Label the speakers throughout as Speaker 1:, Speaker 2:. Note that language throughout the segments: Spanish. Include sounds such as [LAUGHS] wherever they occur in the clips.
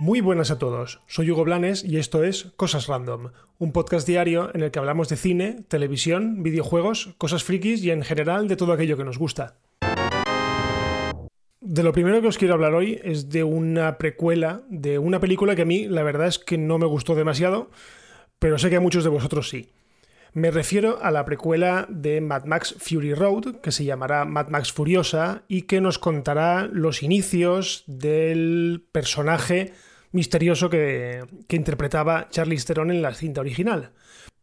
Speaker 1: Muy buenas a todos, soy Hugo Blanes y esto es Cosas Random, un podcast diario en el que hablamos de cine, televisión, videojuegos, cosas frikis y en general de todo aquello que nos gusta. De lo primero que os quiero hablar hoy es de una precuela de una película que a mí la verdad es que no me gustó demasiado, pero sé que a muchos de vosotros sí. Me refiero a la precuela de Mad Max Fury Road, que se llamará Mad Max Furiosa y que nos contará los inicios del personaje misterioso que, interpretaba Charlize Theron en la cinta original.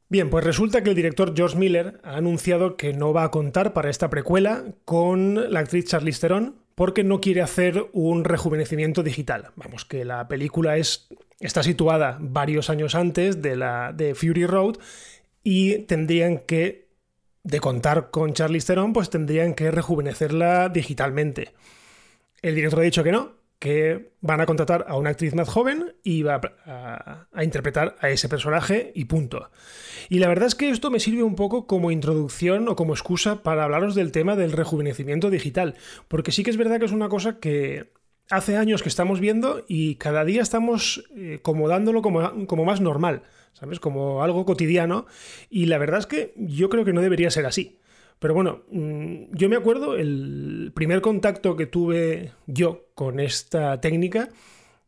Speaker 1: Bien, pues resulta que el director George Miller ha anunciado que no va a contar para esta precuela con la actriz Charlize Theron porque no quiere hacer un rejuvenecimiento digital. Vamos, que la película es, está situada varios años antes de la de Fury Road y tendrían que, de contar con Charlize Theron, pues tendrían que rejuvenecerla digitalmente. El director ha dicho que no, que van a contratar a una actriz más joven y va a, interpretar a ese personaje y punto. Y la verdad es que esto me sirve un poco como introducción o como excusa para hablaros del tema del rejuvenecimiento digital, porque sí que es verdad que es una cosa que hace años que estamos viendo y cada día estamos eh, como dándolo como, como más normal, ¿sabes? Como algo cotidiano y la verdad es que yo creo que no debería ser así. Pero bueno, mm, yo me acuerdo el primer contacto que tuve yo con esta técnica,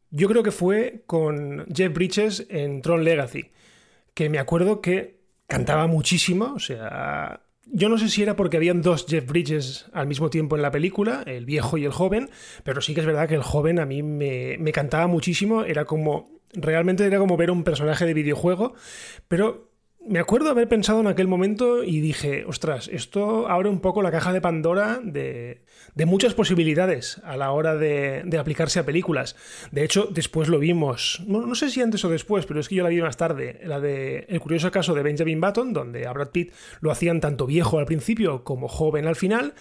Speaker 1: yo creo que fue con Jeff Bridges en Tron Legacy, que me acuerdo que cantaba muchísimo, o sea, yo no sé si era porque habían dos Jeff Bridges al mismo tiempo en la película, el viejo y el joven, pero sí que es verdad que el joven a mí me, me cantaba muchísimo, era como, realmente era como ver un personaje de videojuego, pero me acuerdo haber pensado en aquel momento y dije, ostras, esto abre un poco la caja de Pandora de, muchas posibilidades a la hora de, aplicarse a películas. De hecho, después lo vimos, no, sé si antes o después, pero es que yo la vi más tarde, la de El curioso caso de Benjamin Button, donde a Brad Pitt lo hacían tanto viejo al principio como joven al final,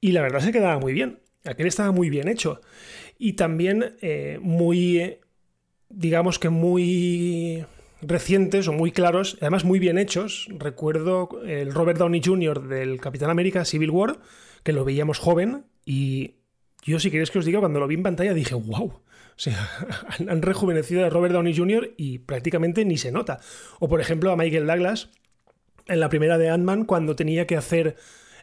Speaker 1: y la verdad se quedaba muy bien. Aquel estaba muy bien hecho. Y también eh, muy, digamos que muy recientes o muy claros, además muy bien hechos. Recuerdo el Robert Downey Jr. del Capitán América Civil War, que lo veíamos joven y yo si queréis que os diga, cuando lo vi en pantalla dije, wow. O sea, [LAUGHS] han rejuvenecido a Robert Downey Jr. y prácticamente ni se nota. O por ejemplo a Michael Douglas en la primera de Ant-Man cuando tenía que hacer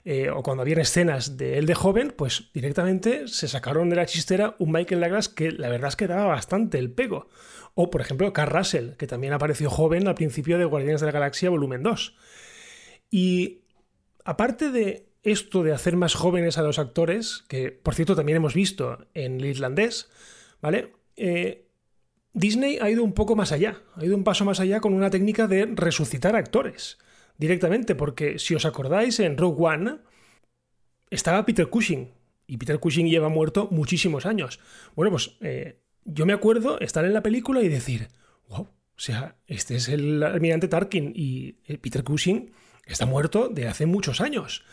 Speaker 1: eh, o cuando habían escenas de él de joven, pues directamente se sacaron de la chistera un Michael Douglas que la verdad es que daba bastante el pego. O, por ejemplo, Carl Russell, que también apareció joven al principio de Guardianes de la Galaxia Volumen 2. Y aparte de esto de hacer más jóvenes a los actores, que por cierto también hemos visto en el irlandés, ¿vale? Eh, Disney ha ido un poco más allá, ha ido un paso más allá con una técnica de resucitar actores directamente, porque si os acordáis, en Rogue One estaba Peter Cushing, y Peter Cushing lleva muerto muchísimos años. Bueno, pues eh, yo me acuerdo estar en la película y decir, wow, o sea, este es el almirante Tarkin y eh, Peter Cushing está muerto de hace muchos años.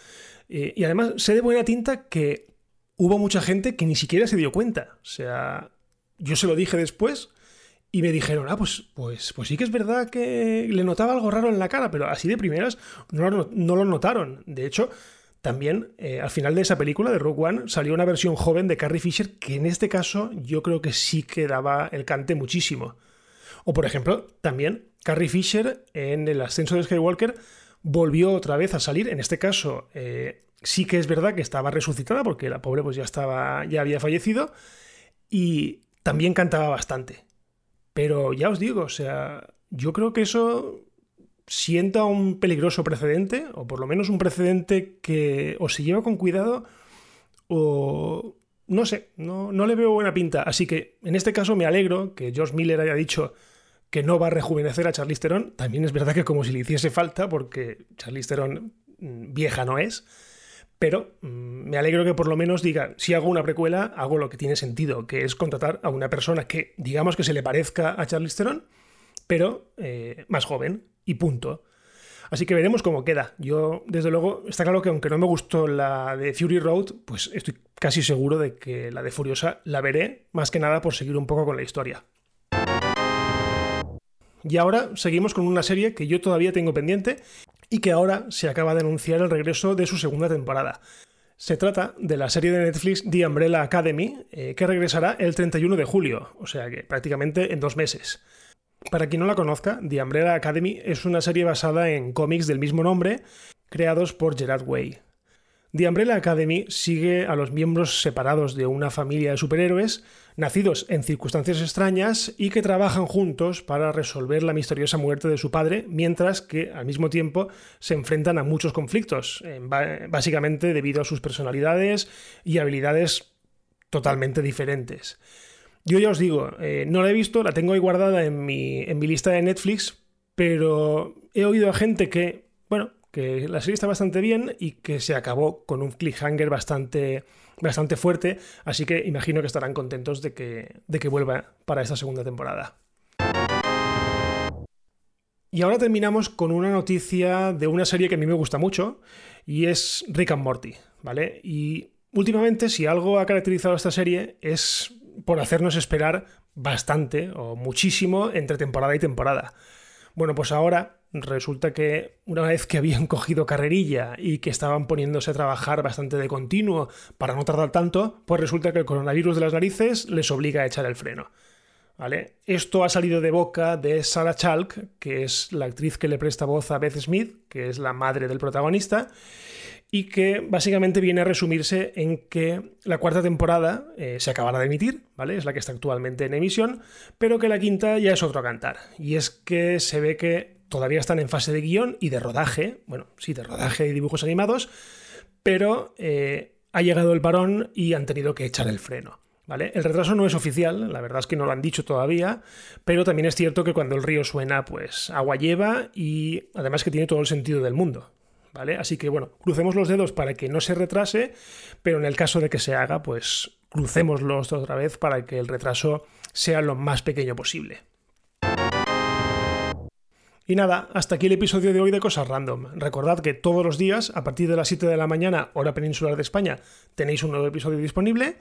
Speaker 1: Eh, y además sé de buena tinta que hubo mucha gente que ni siquiera se dio cuenta. O sea, yo se lo dije después y me dijeron, ah, pues, pues, pues sí que es verdad que le notaba algo raro en la cara, pero así de primeras no lo, no lo notaron. De hecho, también, eh, al final de esa película de Rogue One, salió una versión joven de Carrie Fisher que en este caso yo creo que sí que daba el cante muchísimo. O por ejemplo, también Carrie Fisher en el ascenso de Skywalker volvió otra vez a salir. En este caso, eh, sí que es verdad que estaba resucitada porque la pobre pues ya estaba, ya había fallecido y también cantaba bastante. Pero ya os digo, o sea, yo creo que eso sienta un peligroso precedente, o por lo menos un precedente que o se lleva con cuidado o no sé, no, no le veo buena pinta. Así que en este caso me alegro que George Miller haya dicho que no va a rejuvenecer a Charlize Theron. También es verdad que como si le hiciese falta, porque Charlize Theron mm, vieja no es. Pero mm, me alegro que por lo menos diga, si hago una precuela, hago lo que tiene sentido, que es contratar a una persona que digamos que se le parezca a Charlize Theron, pero eh, más joven y punto. Así que veremos cómo queda. Yo, desde luego, está claro que aunque no me gustó la de Fury Road, pues estoy casi seguro de que la de Furiosa la veré, más que nada por seguir un poco con la historia. Y ahora seguimos con una serie que yo todavía tengo pendiente y que ahora se acaba de anunciar el regreso de su segunda temporada. Se trata de la serie de Netflix The Umbrella Academy, eh, que regresará el 31 de julio, o sea que prácticamente en dos meses. Para quien no la conozca, The Umbrella Academy es una serie basada en cómics del mismo nombre, creados por Gerard Way. The Umbrella Academy sigue a los miembros separados de una familia de superhéroes, nacidos en circunstancias extrañas y que trabajan juntos para resolver la misteriosa muerte de su padre, mientras que al mismo tiempo se enfrentan a muchos conflictos, básicamente debido a sus personalidades y habilidades totalmente diferentes. Yo ya os digo, eh, no la he visto, la tengo ahí guardada en mi, en mi lista de Netflix, pero he oído a gente que, bueno, que la serie está bastante bien y que se acabó con un cliffhanger bastante, bastante fuerte, así que imagino que estarán contentos de que, de que vuelva para esta segunda temporada. Y ahora terminamos con una noticia de una serie que a mí me gusta mucho y es Rick and Morty, ¿vale? Y últimamente si algo ha caracterizado a esta serie es por hacernos esperar bastante o muchísimo entre temporada y temporada. Bueno, pues ahora resulta que una vez que habían [LAUGHS] cogido carrerilla y que estaban poniéndose a trabajar bastante de continuo para no tardar tanto, pues resulta que el coronavirus de las narices les obliga a echar el freno. ¿Vale? Esto ha salido de boca de Sarah Chalk, que es la actriz que le presta voz a Beth Smith, que es la madre del protagonista, y que básicamente viene a resumirse en que la cuarta temporada eh, se acabará de emitir, ¿vale? Es la que está actualmente en emisión, pero que la quinta ya es otro cantar. Y es que se ve que todavía están en fase de guion y de rodaje, bueno, sí, de rodaje y dibujos animados, pero eh, ha llegado el parón y han tenido que echar el freno. ¿Vale? El retraso no es oficial, la verdad es que no lo han dicho todavía, pero también es cierto que cuando el río suena, pues agua lleva y además que tiene todo el sentido del mundo. ¿Vale? Así que bueno, crucemos los dedos para que no se retrase, pero en el caso de que se haga, pues crucémoslos otra vez para que el retraso sea lo más pequeño posible. Y nada, hasta aquí el episodio de hoy de Cosas Random. Recordad que todos los días, a partir de las 7 de la mañana, hora peninsular de España, tenéis un nuevo episodio disponible.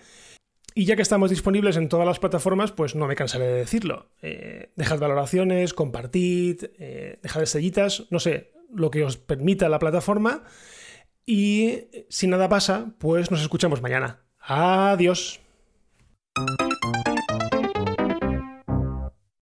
Speaker 1: Y ya que estamos disponibles en todas las plataformas, pues no me cansaré de decirlo. Eh, dejad valoraciones, compartid, eh, dejad estrellitas, no sé, lo que os permita la plataforma. Y si nada pasa, pues nos escuchamos mañana. Adiós.